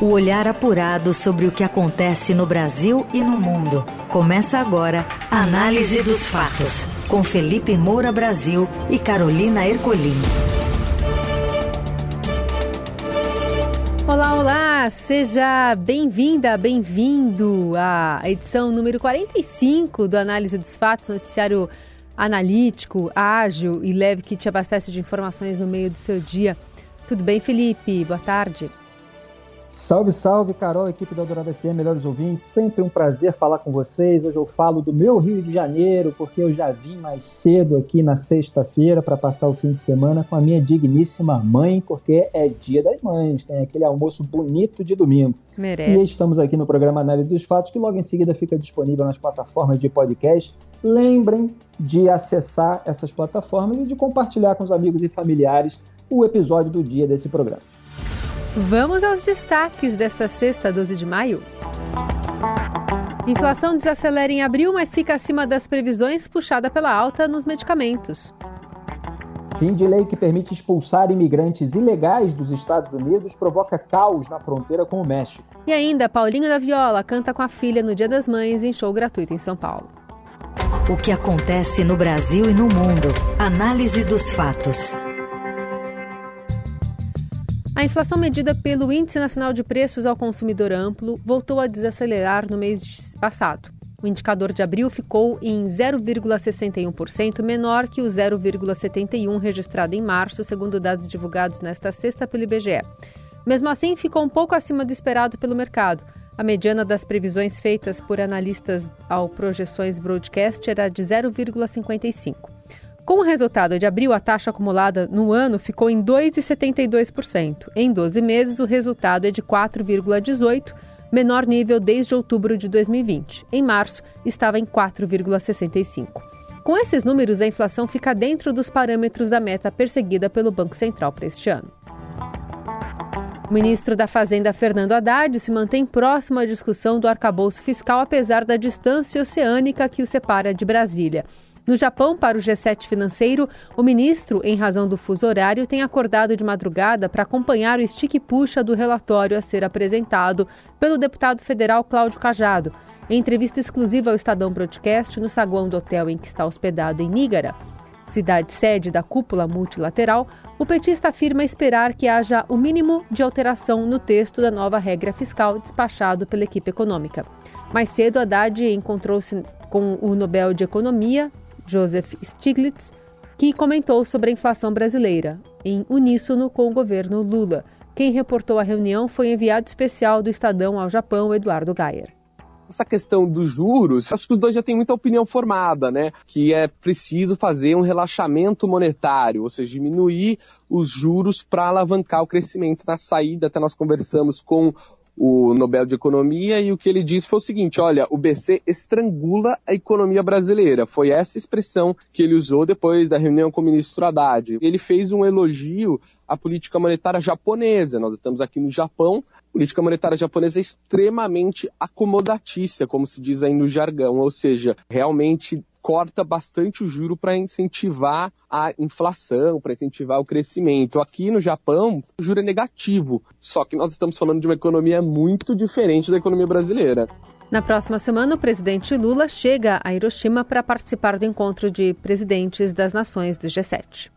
O olhar apurado sobre o que acontece no Brasil e no mundo. Começa agora a Análise dos Fatos, com Felipe Moura Brasil e Carolina Ercolim. Olá, olá! Seja bem-vinda, bem-vindo à edição número 45 do Análise dos Fatos, noticiário analítico, ágil e leve que te abastece de informações no meio do seu dia. Tudo bem, Felipe? Boa tarde. Salve, salve, Carol, equipe da Dourada FM, melhores ouvintes. Sempre um prazer falar com vocês. Hoje eu falo do meu Rio de Janeiro, porque eu já vim mais cedo aqui na sexta-feira para passar o fim de semana com a minha digníssima mãe, porque é dia das mães, tem aquele almoço bonito de domingo. Merece. E estamos aqui no programa Análise dos Fatos, que logo em seguida fica disponível nas plataformas de podcast. Lembrem de acessar essas plataformas e de compartilhar com os amigos e familiares o episódio do dia desse programa. Vamos aos destaques desta sexta, 12 de maio. Inflação desacelera em abril, mas fica acima das previsões, puxada pela alta nos medicamentos. Fim de lei que permite expulsar imigrantes ilegais dos Estados Unidos provoca caos na fronteira com o México. E ainda, Paulinho da Viola canta com a filha no Dia das Mães em show gratuito em São Paulo. O que acontece no Brasil e no mundo. Análise dos fatos. A inflação medida pelo Índice Nacional de Preços ao Consumidor Amplo voltou a desacelerar no mês passado. O indicador de abril ficou em 0,61%, menor que o 0,71% registrado em março, segundo dados divulgados nesta sexta pelo IBGE. Mesmo assim, ficou um pouco acima do esperado pelo mercado. A mediana das previsões feitas por analistas ao Projeções Broadcast era de 0,55%. Com o resultado de abril, a taxa acumulada no ano ficou em 2,72%. Em 12 meses, o resultado é de 4,18%, menor nível desde outubro de 2020. Em março, estava em 4,65%. Com esses números, a inflação fica dentro dos parâmetros da meta perseguida pelo Banco Central para este ano. O ministro da Fazenda, Fernando Haddad, se mantém próximo à discussão do arcabouço fiscal, apesar da distância oceânica que o separa de Brasília. No Japão, para o G7 financeiro, o ministro, em razão do fuso horário, tem acordado de madrugada para acompanhar o stick puxa do relatório a ser apresentado pelo deputado federal Cláudio Cajado. Em entrevista exclusiva ao Estadão Broadcast, no saguão do hotel em que está hospedado em Nígara, cidade sede da cúpula multilateral, o petista afirma esperar que haja o mínimo de alteração no texto da nova regra fiscal despachado pela equipe econômica. Mais cedo, Haddad encontrou-se com o Nobel de Economia, Joseph Stiglitz, que comentou sobre a inflação brasileira, em uníssono com o governo Lula. Quem reportou a reunião foi enviado especial do Estadão ao Japão, Eduardo Gayer essa questão dos juros, acho que os dois já têm muita opinião formada, né? Que é preciso fazer um relaxamento monetário, ou seja, diminuir os juros para alavancar o crescimento. Na saída, até nós conversamos com o Nobel de Economia e o que ele disse foi o seguinte: olha, o BC estrangula a economia brasileira. Foi essa expressão que ele usou depois da reunião com o ministro Haddad. Ele fez um elogio à política monetária japonesa. Nós estamos aqui no Japão. Política monetária japonesa é extremamente acomodatícia, como se diz aí no jargão, ou seja, realmente corta bastante o juro para incentivar a inflação, para incentivar o crescimento. Aqui no Japão, o juro é negativo, só que nós estamos falando de uma economia muito diferente da economia brasileira. Na próxima semana, o presidente Lula chega a Hiroshima para participar do encontro de presidentes das nações do G7.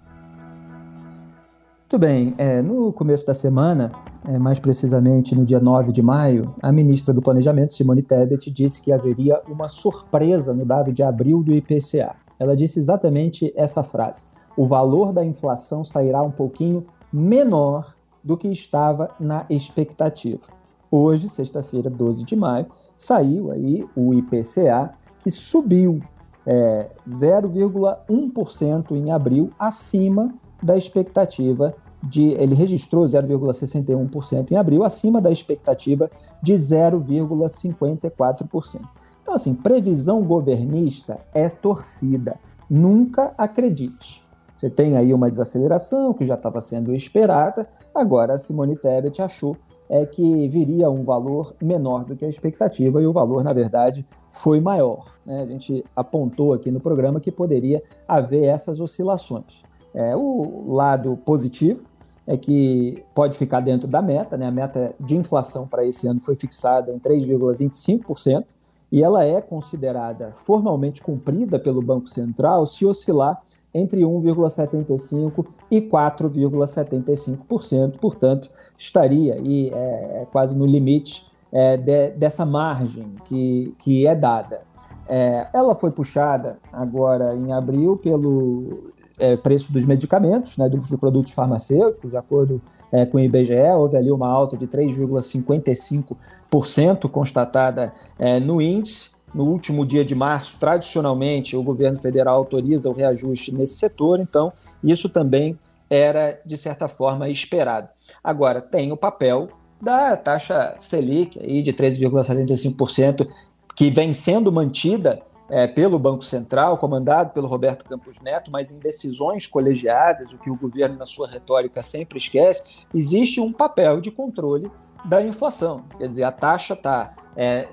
Muito bem, é, no começo da semana, é, mais precisamente no dia 9 de maio, a ministra do Planejamento, Simone Tebet, disse que haveria uma surpresa no dado de abril do IPCA. Ela disse exatamente essa frase: o valor da inflação sairá um pouquinho menor do que estava na expectativa. Hoje, sexta-feira, 12 de maio, saiu aí o IPCA, que subiu é, 0,1% em abril, acima da expectativa de. Ele registrou 0,61% em abril, acima da expectativa de 0,54%. Então, assim, previsão governista é torcida. Nunca acredite. Você tem aí uma desaceleração que já estava sendo esperada, agora a Simone Tebet achou é que viria um valor menor do que a expectativa e o valor, na verdade, foi maior. Né? A gente apontou aqui no programa que poderia haver essas oscilações. É, o lado positivo é que pode ficar dentro da meta, né? A meta de inflação para esse ano foi fixada em 3,25% e ela é considerada formalmente cumprida pelo Banco Central se oscilar entre 1,75% e 4,75%, portanto, estaria aí é, é, quase no limite é, de, dessa margem que, que é dada. É, ela foi puxada agora em abril pelo é, preço dos medicamentos, né, dos produtos farmacêuticos, de acordo é, com o IBGE, houve ali uma alta de 3,55% constatada é, no índice. No último dia de março, tradicionalmente, o governo federal autoriza o reajuste nesse setor, então isso também era, de certa forma, esperado. Agora, tem o papel da taxa Selic aí de 13,75%, que vem sendo mantida é, pelo Banco Central, comandado pelo Roberto Campos Neto, mas em decisões colegiadas, o que o governo, na sua retórica, sempre esquece, existe um papel de controle da inflação. Quer dizer, a taxa está é,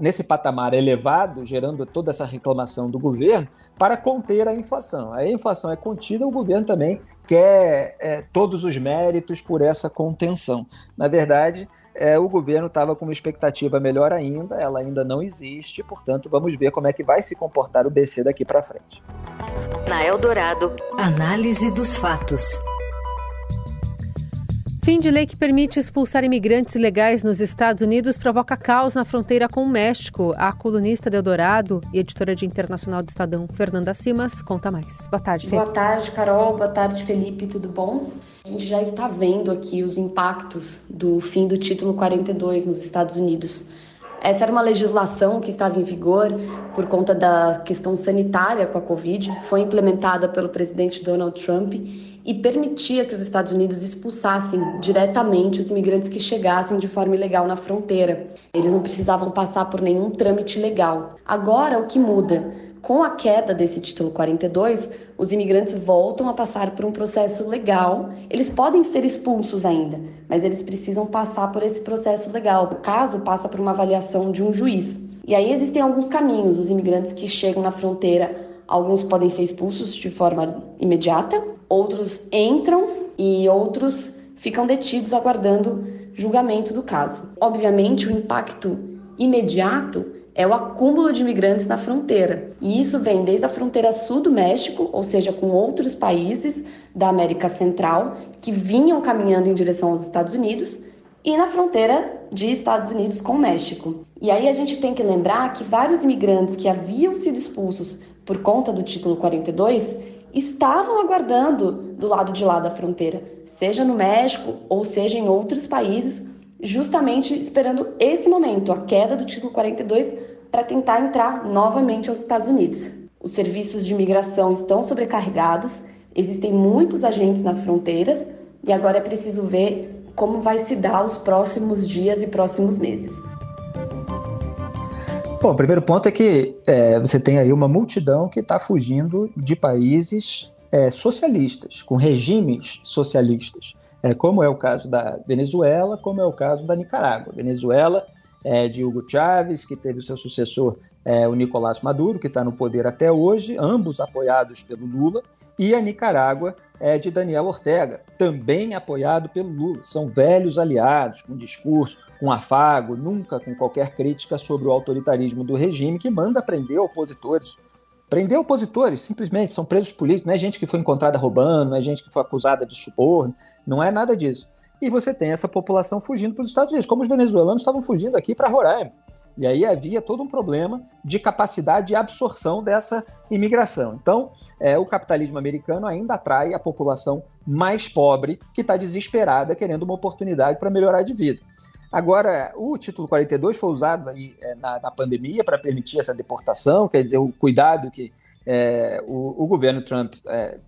nesse patamar elevado, gerando toda essa reclamação do governo, para conter a inflação. A inflação é contida, o governo também quer é, todos os méritos por essa contenção. Na verdade, é, o governo estava com uma expectativa melhor ainda, ela ainda não existe, portanto, vamos ver como é que vai se comportar o BC daqui para frente. Na Eldorado, análise dos fatos. Fim de lei que permite expulsar imigrantes ilegais nos Estados Unidos provoca caos na fronteira com o México. A colunista de Eldorado e editora de internacional do Estadão, Fernanda Simas, conta mais. Boa tarde, Felipe. Boa tarde, Carol. Boa tarde, Felipe. Tudo bom? A gente já está vendo aqui os impactos do fim do título 42 nos Estados Unidos. Essa era uma legislação que estava em vigor por conta da questão sanitária com a Covid, foi implementada pelo presidente Donald Trump e permitia que os Estados Unidos expulsassem diretamente os imigrantes que chegassem de forma ilegal na fronteira. Eles não precisavam passar por nenhum trâmite legal. Agora, o que muda? Com a queda desse título 42, os imigrantes voltam a passar por um processo legal. Eles podem ser expulsos ainda, mas eles precisam passar por esse processo legal. O caso passa por uma avaliação de um juiz. E aí existem alguns caminhos. Os imigrantes que chegam na fronteira, alguns podem ser expulsos de forma imediata, outros entram e outros ficam detidos aguardando julgamento do caso. Obviamente, o impacto imediato é o acúmulo de imigrantes na fronteira. E isso vem desde a fronteira sul do México, ou seja, com outros países da América Central que vinham caminhando em direção aos Estados Unidos, e na fronteira de Estados Unidos com o México. E aí a gente tem que lembrar que vários imigrantes que haviam sido expulsos por conta do título 42 estavam aguardando do lado de lá da fronteira, seja no México ou seja em outros países, justamente esperando esse momento, a queda do título 42, para tentar entrar novamente aos Estados Unidos. Os serviços de imigração estão sobrecarregados, existem muitos agentes nas fronteiras e agora é preciso ver como vai se dar os próximos dias e próximos meses. Bom, o primeiro ponto é que é, você tem aí uma multidão que está fugindo de países é, socialistas, com regimes socialistas, é, como é o caso da Venezuela, como é o caso da Nicarágua. Venezuela é, de Hugo Chávez, que teve o seu sucessor, é, o Nicolás Maduro, que está no poder até hoje, ambos apoiados pelo Lula, e a Nicarágua é de Daniel Ortega, também apoiado pelo Lula. São velhos aliados, com discurso, com afago, nunca com qualquer crítica sobre o autoritarismo do regime que manda prender opositores. Prender opositores, simplesmente, são presos políticos, não é gente que foi encontrada roubando, não é gente que foi acusada de suborno, não é nada disso. E você tem essa população fugindo para os Estados Unidos, como os venezuelanos estavam fugindo aqui para Roraima. E aí havia todo um problema de capacidade de absorção dessa imigração. Então, é, o capitalismo americano ainda atrai a população mais pobre que está desesperada, querendo uma oportunidade para melhorar de vida. Agora, o título 42 foi usado aí, é, na, na, pandemia para permitir essa deportação, quer dizer, o cuidado que é, o, o, governo Trump é,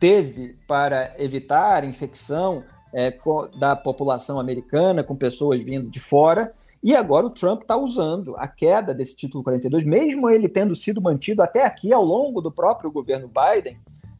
teve para evitar infecção é, da população americana, com pessoas vindo de fora, e agora o Trump está usando a queda desse título 42, mesmo ele tendo sido mantido até aqui ao longo do próprio governo Biden,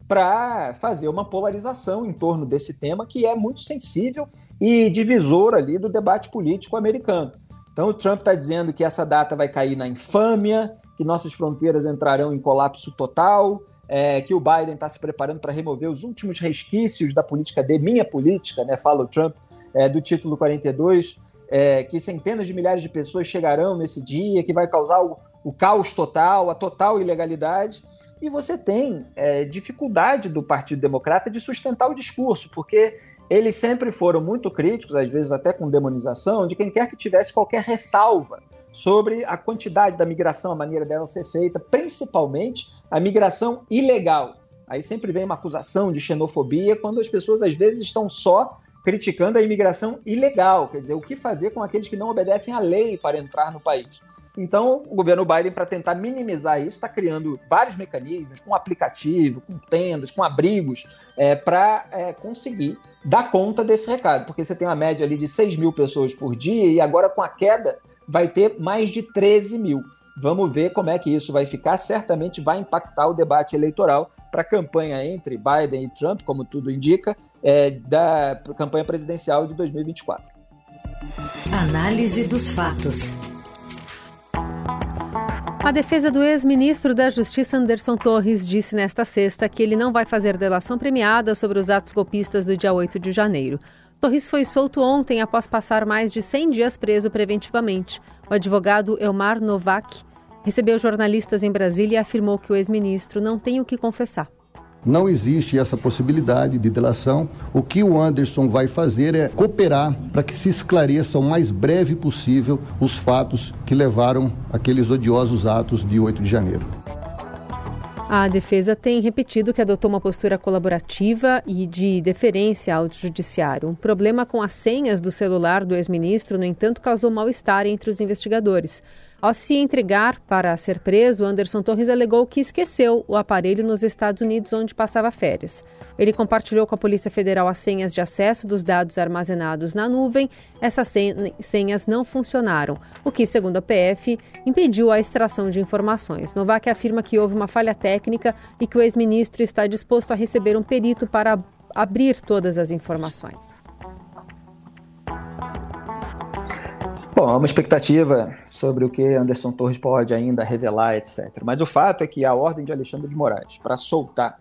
para fazer uma polarização em torno desse tema que é muito sensível e divisor ali do debate político americano. Então o Trump está dizendo que essa data vai cair na infâmia, que nossas fronteiras entrarão em colapso total, é, que o Biden está se preparando para remover os últimos resquícios da política de minha política, né, fala o Trump, é, do título 42, é, que centenas de milhares de pessoas chegarão nesse dia, que vai causar o, o caos total, a total ilegalidade. E você tem é, dificuldade do Partido Democrata de sustentar o discurso, porque eles sempre foram muito críticos, às vezes até com demonização, de quem quer que tivesse qualquer ressalva sobre a quantidade da migração, a maneira dela ser feita, principalmente a migração ilegal. Aí sempre vem uma acusação de xenofobia quando as pessoas às vezes estão só criticando a imigração ilegal, quer dizer, o que fazer com aqueles que não obedecem à lei para entrar no país. Então, o governo Biden, para tentar minimizar isso, está criando vários mecanismos, com aplicativo, com tendas, com abrigos, é, para é, conseguir dar conta desse recado. Porque você tem uma média ali de 6 mil pessoas por dia e agora, com a queda, vai ter mais de 13 mil. Vamos ver como é que isso vai ficar. Certamente vai impactar o debate eleitoral para a campanha entre Biden e Trump, como tudo indica, é, da campanha presidencial de 2024. Análise dos fatos. A defesa do ex-ministro da Justiça Anderson Torres disse nesta sexta que ele não vai fazer delação premiada sobre os atos golpistas do dia 8 de janeiro. Torres foi solto ontem após passar mais de 100 dias preso preventivamente. O advogado Elmar Novak recebeu jornalistas em Brasília e afirmou que o ex-ministro não tem o que confessar. Não existe essa possibilidade de delação. O que o Anderson vai fazer é cooperar para que se esclareça o mais breve possível os fatos que levaram aqueles odiosos atos de 8 de janeiro. A defesa tem repetido que adotou uma postura colaborativa e de deferência ao judiciário. Um problema com as senhas do celular do ex-ministro, no entanto, causou mal-estar entre os investigadores. Ao se entregar para ser preso, Anderson Torres alegou que esqueceu o aparelho nos Estados Unidos, onde passava férias. Ele compartilhou com a Polícia Federal as senhas de acesso dos dados armazenados na nuvem. Essas senhas não funcionaram, o que, segundo a PF, impediu a extração de informações. Novak afirma que houve uma falha técnica e que o ex-ministro está disposto a receber um perito para abrir todas as informações. Bom, há uma expectativa sobre o que Anderson Torres pode ainda revelar, etc. Mas o fato é que a ordem de Alexandre de Moraes para soltar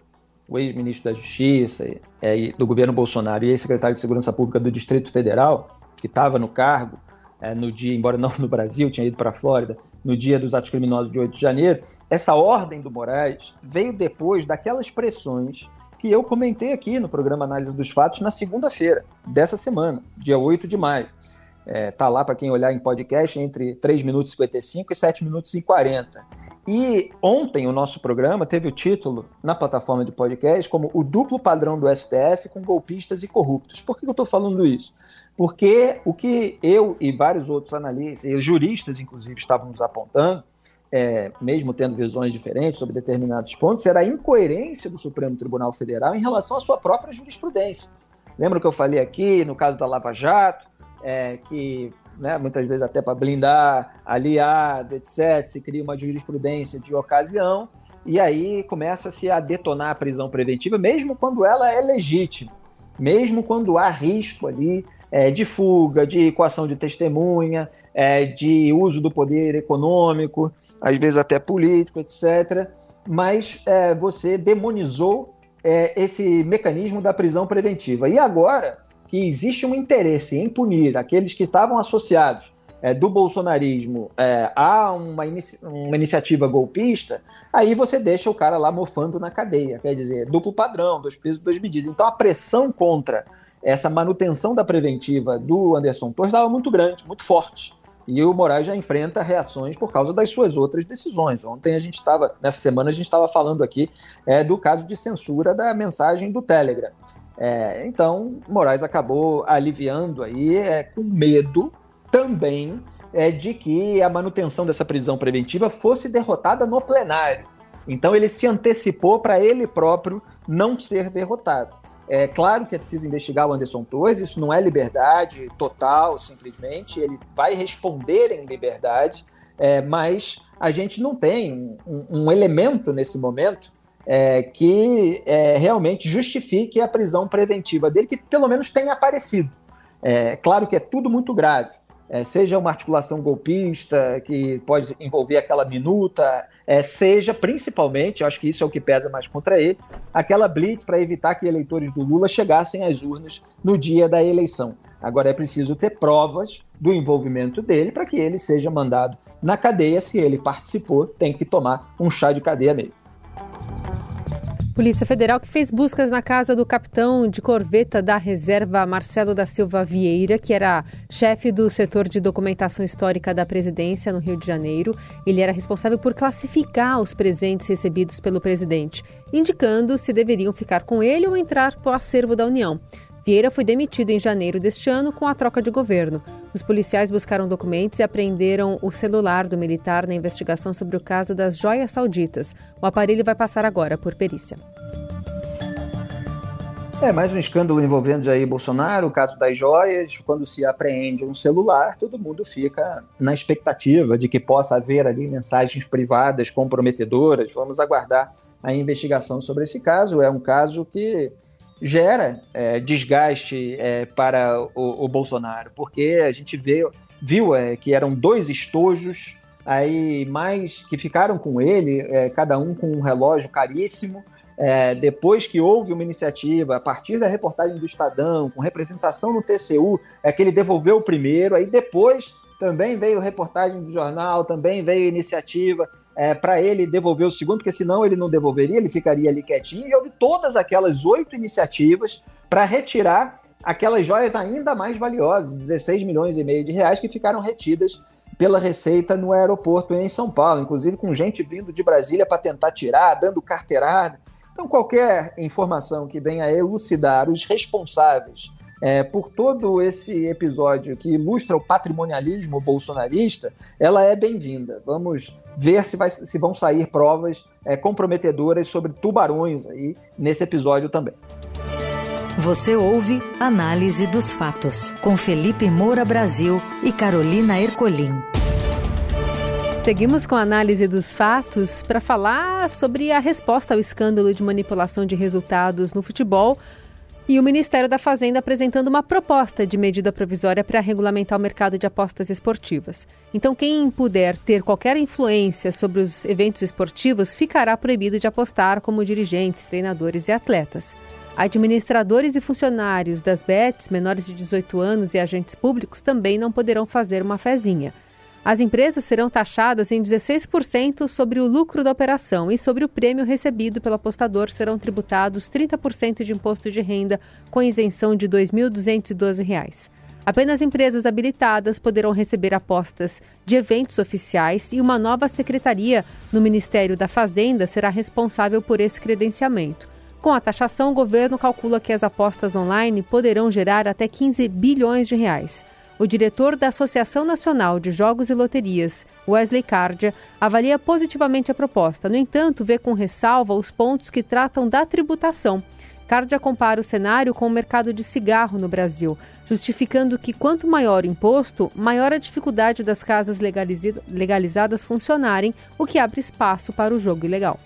o ex-ministro da Justiça do governo Bolsonaro e ex-secretário de Segurança Pública do Distrito Federal, que estava no cargo é, no dia, embora não no Brasil, tinha ido para a Flórida, no dia dos atos criminosos de 8 de janeiro, essa ordem do Moraes veio depois daquelas pressões que eu comentei aqui no programa Análise dos Fatos na segunda-feira dessa semana, dia 8 de maio. É, tá lá para quem olhar em podcast entre 3 minutos e 55 e 7 minutos e 40. E ontem o nosso programa teve o título na plataforma de podcast como O Duplo Padrão do STF com Golpistas e Corruptos. Por que eu estou falando isso? Porque o que eu e vários outros analistas, e juristas inclusive, estávamos apontando, é, mesmo tendo visões diferentes sobre determinados pontos, era a incoerência do Supremo Tribunal Federal em relação à sua própria jurisprudência. Lembra que eu falei aqui no caso da Lava Jato? É, que né, muitas vezes até para blindar aliado, etc., se cria uma jurisprudência de ocasião e aí começa-se a detonar a prisão preventiva, mesmo quando ela é legítima, mesmo quando há risco ali é, de fuga, de equação de testemunha, é, de uso do poder econômico, às vezes até político, etc. Mas é, você demonizou é, esse mecanismo da prisão preventiva. E agora que existe um interesse em punir aqueles que estavam associados é, do bolsonarismo é, a uma, inici uma, iniciativa golpista, aí você deixa o cara lá mofando na cadeia. Quer dizer, duplo padrão, dois pesos, duas medidas. Então a pressão contra essa manutenção da preventiva do Anderson Torres estava muito grande, muito forte. E o Moraes já enfrenta reações por causa das suas outras decisões. Ontem a gente estava, nessa semana a gente estava falando aqui é, do caso de censura da mensagem do Telegram. É, então, Moraes acabou aliviando aí, é, com medo também é, de que a manutenção dessa prisão preventiva fosse derrotada no plenário. Então, ele se antecipou para ele próprio não ser derrotado. É claro que é preciso investigar o Anderson Torres, isso não é liberdade total, simplesmente, ele vai responder em liberdade, é, mas a gente não tem um, um elemento nesse momento é, que é, realmente justifique a prisão preventiva dele, que pelo menos tenha aparecido. É, claro que é tudo muito grave, é, seja uma articulação golpista que pode envolver aquela minuta, é, seja principalmente, acho que isso é o que pesa mais contra ele, aquela blitz para evitar que eleitores do Lula chegassem às urnas no dia da eleição. Agora é preciso ter provas do envolvimento dele para que ele seja mandado na cadeia. Se ele participou, tem que tomar um chá de cadeia mesmo. Polícia Federal que fez buscas na casa do capitão de corveta da reserva Marcelo da Silva Vieira, que era chefe do setor de documentação histórica da presidência no Rio de Janeiro. Ele era responsável por classificar os presentes recebidos pelo presidente, indicando se deveriam ficar com ele ou entrar para o acervo da União. Vieira foi demitido em janeiro deste ano com a troca de governo. Os policiais buscaram documentos e apreenderam o celular do militar na investigação sobre o caso das joias sauditas. O aparelho vai passar agora por perícia. É mais um escândalo envolvendo Jair Bolsonaro, o caso das joias. Quando se apreende um celular, todo mundo fica na expectativa de que possa haver ali mensagens privadas comprometedoras. Vamos aguardar a investigação sobre esse caso. É um caso que gera é, desgaste é, para o, o, Bolsonaro, porque a gente vê, viu é, que eram dois estojos aí mais que ficaram com ele, é, cada um com um relógio caríssimo. É, depois que houve uma iniciativa, a partir da reportagem do Estadão, com representação no TCU, é que ele devolveu o primeiro, aí depois também veio reportagem do jornal, também veio iniciativa é, para ele devolver o segundo, porque senão ele não devolveria, ele ficaria ali quietinho. E houve todas aquelas oito iniciativas para retirar aquelas joias ainda mais valiosas, 16 milhões e meio de reais, que ficaram retidas pela Receita no aeroporto em São Paulo, inclusive com gente vindo de Brasília para tentar tirar, dando carteirada. Então, qualquer informação que venha elucidar os responsáveis é, por todo esse episódio que ilustra o patrimonialismo bolsonarista, ela é bem-vinda. Vamos ver se, vai, se vão sair provas é, comprometedoras sobre tubarões aí nesse episódio também. Você ouve Análise dos Fatos, com Felipe Moura Brasil e Carolina Ercolim. Seguimos com a análise dos fatos para falar sobre a resposta ao escândalo de manipulação de resultados no futebol e o Ministério da Fazenda apresentando uma proposta de medida provisória para regulamentar o mercado de apostas esportivas. Então, quem puder ter qualquer influência sobre os eventos esportivos ficará proibido de apostar, como dirigentes, treinadores e atletas. Administradores e funcionários das bets menores de 18 anos e agentes públicos também não poderão fazer uma fezinha. As empresas serão taxadas em 16% sobre o lucro da operação e sobre o prêmio recebido pelo apostador serão tributados 30% de imposto de renda com isenção de R$ 2.212. Apenas empresas habilitadas poderão receber apostas de eventos oficiais e uma nova secretaria no Ministério da Fazenda será responsável por esse credenciamento. Com a taxação, o governo calcula que as apostas online poderão gerar até 15 bilhões de reais. O diretor da Associação Nacional de Jogos e Loterias, Wesley Cardia, avalia positivamente a proposta. No entanto, vê com ressalva os pontos que tratam da tributação. Cardia compara o cenário com o mercado de cigarro no Brasil, justificando que quanto maior o imposto, maior a dificuldade das casas legalizadas funcionarem, o que abre espaço para o jogo ilegal.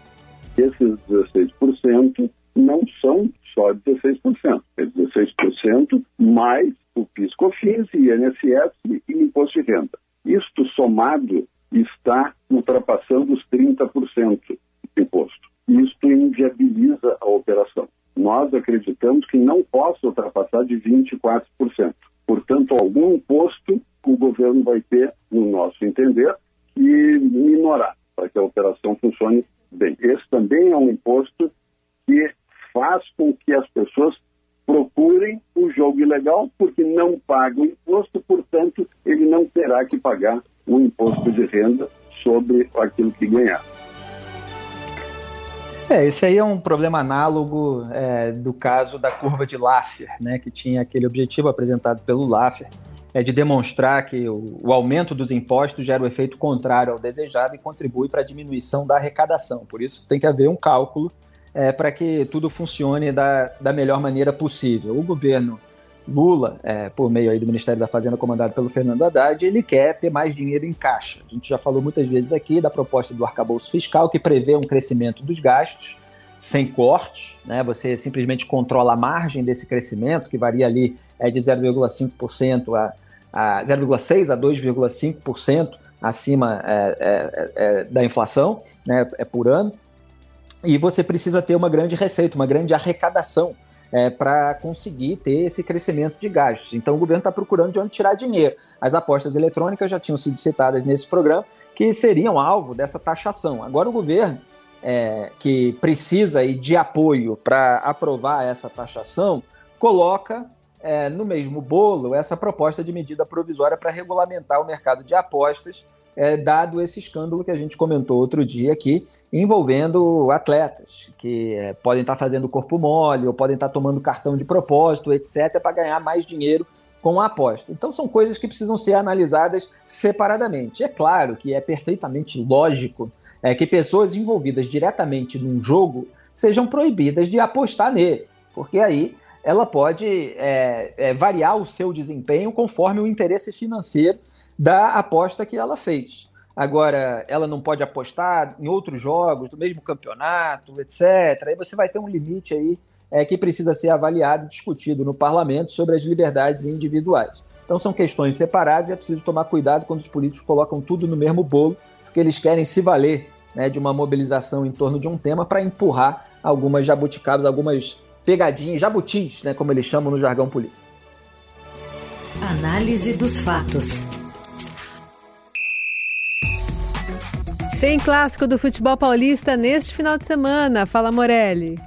Esses 16% não são só 16%, é 16% mais o PIS/COFINS, INSS e Imposto de Renda. Isto somado está ultrapassando os 30% de imposto. Isto inviabiliza a operação. Nós acreditamos que não possa ultrapassar de 24%. Portanto, algum imposto o governo vai ter, no nosso entender, que minorar para que a operação funcione bem. Esse também é um imposto que faz com que as pessoas procurem o jogo ilegal porque não pagam imposto, portanto, ele não terá que pagar o imposto de renda sobre aquilo que ganhar. É, esse aí é um problema análogo é, do caso da curva de Laffer, né, que tinha aquele objetivo apresentado pelo Laffer, é de demonstrar que o, o aumento dos impostos gera o efeito contrário ao desejado e contribui para a diminuição da arrecadação. Por isso tem que haver um cálculo é, para que tudo funcione da, da melhor maneira possível. O governo Lula, é, por meio aí do Ministério da Fazenda comandado pelo Fernando Haddad, ele quer ter mais dinheiro em caixa. A gente já falou muitas vezes aqui da proposta do arcabouço fiscal, que prevê um crescimento dos gastos sem cortes, né? você simplesmente controla a margem desse crescimento, que varia ali é, de 0,5% a, a 0,6 a 2,5% acima é, é, é, da inflação né, é por ano. E você precisa ter uma grande receita, uma grande arrecadação é, para conseguir ter esse crescimento de gastos. Então o governo está procurando de onde tirar dinheiro. As apostas eletrônicas já tinham sido citadas nesse programa, que seriam alvo dessa taxação. Agora o governo, é, que precisa de apoio para aprovar essa taxação, coloca é, no mesmo bolo essa proposta de medida provisória para regulamentar o mercado de apostas é, dado esse escândalo que a gente comentou outro dia aqui, envolvendo atletas que é, podem estar tá fazendo corpo mole ou podem estar tá tomando cartão de propósito, etc., para ganhar mais dinheiro com a aposta. Então são coisas que precisam ser analisadas separadamente. É claro que é perfeitamente lógico é, que pessoas envolvidas diretamente num jogo sejam proibidas de apostar nele, porque aí ela pode é, é, variar o seu desempenho conforme o interesse financeiro da aposta que ela fez. Agora, ela não pode apostar em outros jogos do mesmo campeonato, etc. Aí você vai ter um limite aí é, que precisa ser avaliado e discutido no parlamento sobre as liberdades individuais. Então são questões separadas e é preciso tomar cuidado quando os políticos colocam tudo no mesmo bolo, porque eles querem se valer né, de uma mobilização em torno de um tema para empurrar algumas jabuticabas, algumas pegadinhas, jabutis, né, como eles chamam no jargão político. Análise dos fatos. Tem clássico do futebol paulista neste final de semana. Fala, Morelli.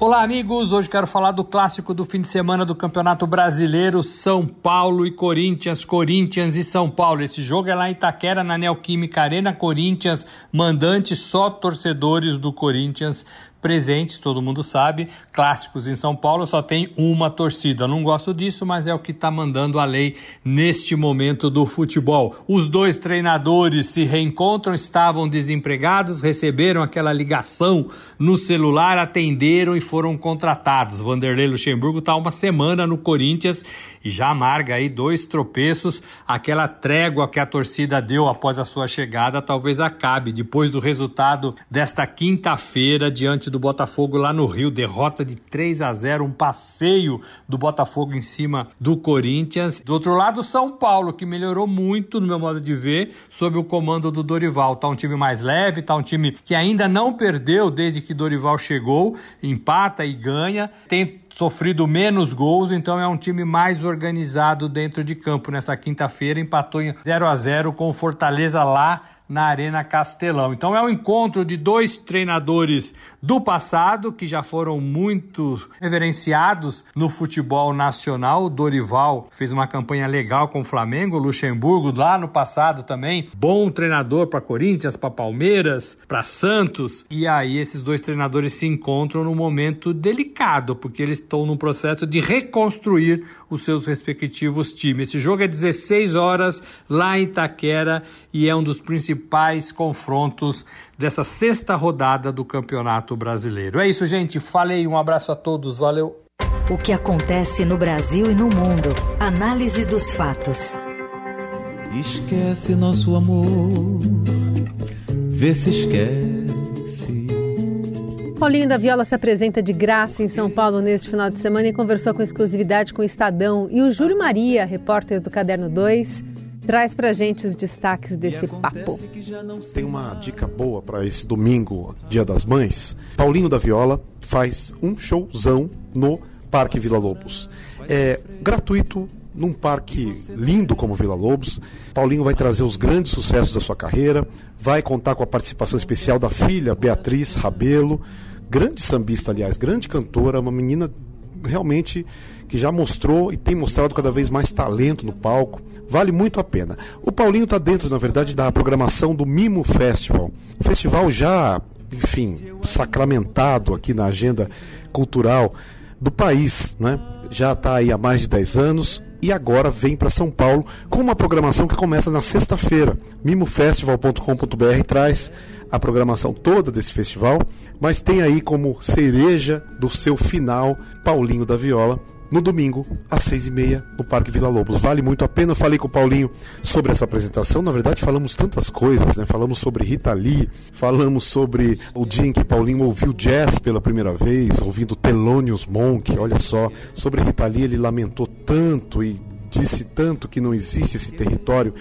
Olá, amigos. Hoje quero falar do clássico do fim de semana do Campeonato Brasileiro, São Paulo e Corinthians, Corinthians e São Paulo. Esse jogo é lá em Itaquera, na Neoquímica Arena, Corinthians, mandante só torcedores do Corinthians presentes, todo mundo sabe. Clássicos em São Paulo só tem uma torcida. Não gosto disso, mas é o que está mandando a lei neste momento do futebol. Os dois treinadores se reencontram, estavam desempregados, receberam aquela ligação no celular, atenderam e foram contratados. Vanderlei Luxemburgo está uma semana no Corinthians e já amarga aí dois tropeços. Aquela trégua que a torcida deu após a sua chegada talvez acabe depois do resultado desta quinta-feira diante do Botafogo lá no Rio, derrota de 3 a 0, um passeio do Botafogo em cima do Corinthians. Do outro lado, São Paulo, que melhorou muito no meu modo de ver, sob o comando do Dorival. Tá um time mais leve, tá um time que ainda não perdeu desde que Dorival chegou, empata e ganha. Tem sofrido menos gols, então é um time mais organizado dentro de campo. Nessa quinta-feira empatou em 0 a 0 com o Fortaleza lá na Arena Castelão. Então é um encontro de dois treinadores do passado que já foram muito reverenciados no futebol nacional. O Dorival fez uma campanha legal com o Flamengo, o Luxemburgo lá no passado também, bom treinador para Corinthians, para Palmeiras, para Santos. E aí esses dois treinadores se encontram num momento delicado, porque eles estão num processo de reconstruir os seus respectivos times. Esse jogo é 16 horas lá em Itaquera e é um dos principais confrontos dessa sexta rodada do Campeonato Brasileiro. É isso, gente. Falei, um abraço a todos, valeu. O que acontece no Brasil e no mundo. Análise dos fatos. Esquece nosso amor, vê se esquece. Paulinho da Viola se apresenta de graça em São Paulo neste final de semana e conversou com exclusividade com o Estadão. E o Júlio Maria, repórter do Caderno 2, traz pra gente os destaques desse papo. Tem uma dica boa para esse domingo, Dia das Mães. Paulinho da Viola faz um showzão no Parque Vila Lobos. É gratuito, num parque lindo como Vila Lobos. Paulinho vai trazer os grandes sucessos da sua carreira, vai contar com a participação especial da filha Beatriz Rabelo, grande sambista, aliás, grande cantora, uma menina realmente que já mostrou e tem mostrado cada vez mais talento no palco. Vale muito a pena. O Paulinho está dentro, na verdade, da programação do Mimo Festival. Festival já, enfim, sacramentado aqui na agenda cultural do país, né? Já está aí há mais de 10 anos e agora vem para São Paulo com uma programação que começa na sexta-feira. Mimofestival.com.br traz a programação toda desse festival, mas tem aí como cereja do seu final Paulinho da Viola, no domingo, às seis e meia, no Parque Vila Lobos. Vale muito a pena. Eu falei com o Paulinho sobre essa apresentação. Na verdade, falamos tantas coisas, né? Falamos sobre Rita Lee, falamos sobre o dia em que Paulinho ouviu jazz pela primeira vez, ouvindo Thelonious Monk, olha só. Sobre Rita Lee, ele lamentou tanto e disse tanto que não existe esse território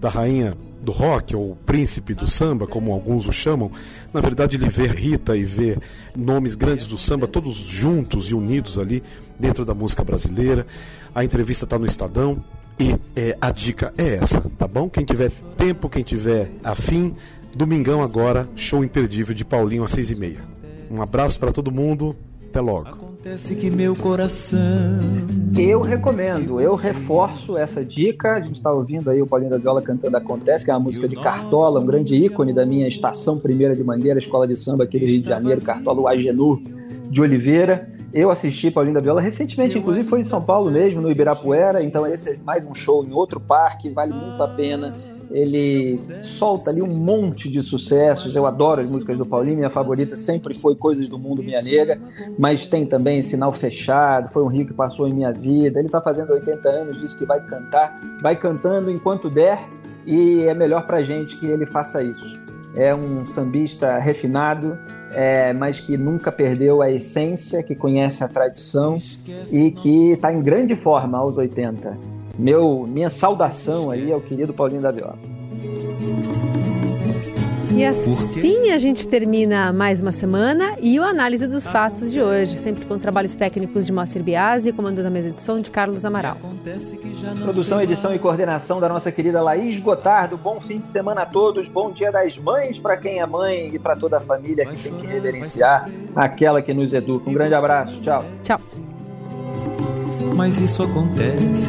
da rainha do rock, ou príncipe do samba, como alguns o chamam, na verdade ele vê Rita e vê nomes grandes do samba, todos juntos e unidos ali dentro da música brasileira. A entrevista está no Estadão. E é, a dica é essa, tá bom? Quem tiver tempo, quem tiver afim, domingão agora, show imperdível de Paulinho às seis e meia. Um abraço para todo mundo, até logo. Acontece que meu coração. Eu recomendo, eu reforço essa dica. A gente está ouvindo aí o Paulinho da Viola cantando Acontece, que é uma música de Cartola, um grande ícone da minha estação primeira de Mangueira, escola de samba aqui do Rio de Janeiro, Cartola, o Agenur de Oliveira. Eu assisti Paulinho da Viola recentemente, inclusive foi em São Paulo mesmo, no Ibirapuera. Então, esse é mais um show em outro parque, vale muito a pena. Ele solta ali um monte de sucessos. Eu adoro as músicas do Paulinho, minha favorita sempre foi Coisas do Mundo Minha Nega, mas tem também Sinal Fechado, Foi um Rio que Passou em Minha Vida. Ele está fazendo 80 anos, disse que vai cantar, vai cantando enquanto der, e é melhor pra gente que ele faça isso. É um sambista refinado, é, mas que nunca perdeu a essência, que conhece a tradição e que está em grande forma aos 80. Meu, minha saudação aí ao querido Paulinho da Viola. E assim a gente termina mais uma semana e o análise dos fatos de hoje, sempre com trabalhos técnicos de Moacir Biasi, comandando a mesa de som de Carlos Amaral. Produção, edição e coordenação da nossa querida Laís Gotardo. Bom fim de semana a todos, bom dia das mães para quem é mãe e para toda a família que tem que reverenciar aquela que nos educa. Um grande abraço, tchau. Tchau. Mas isso acontece,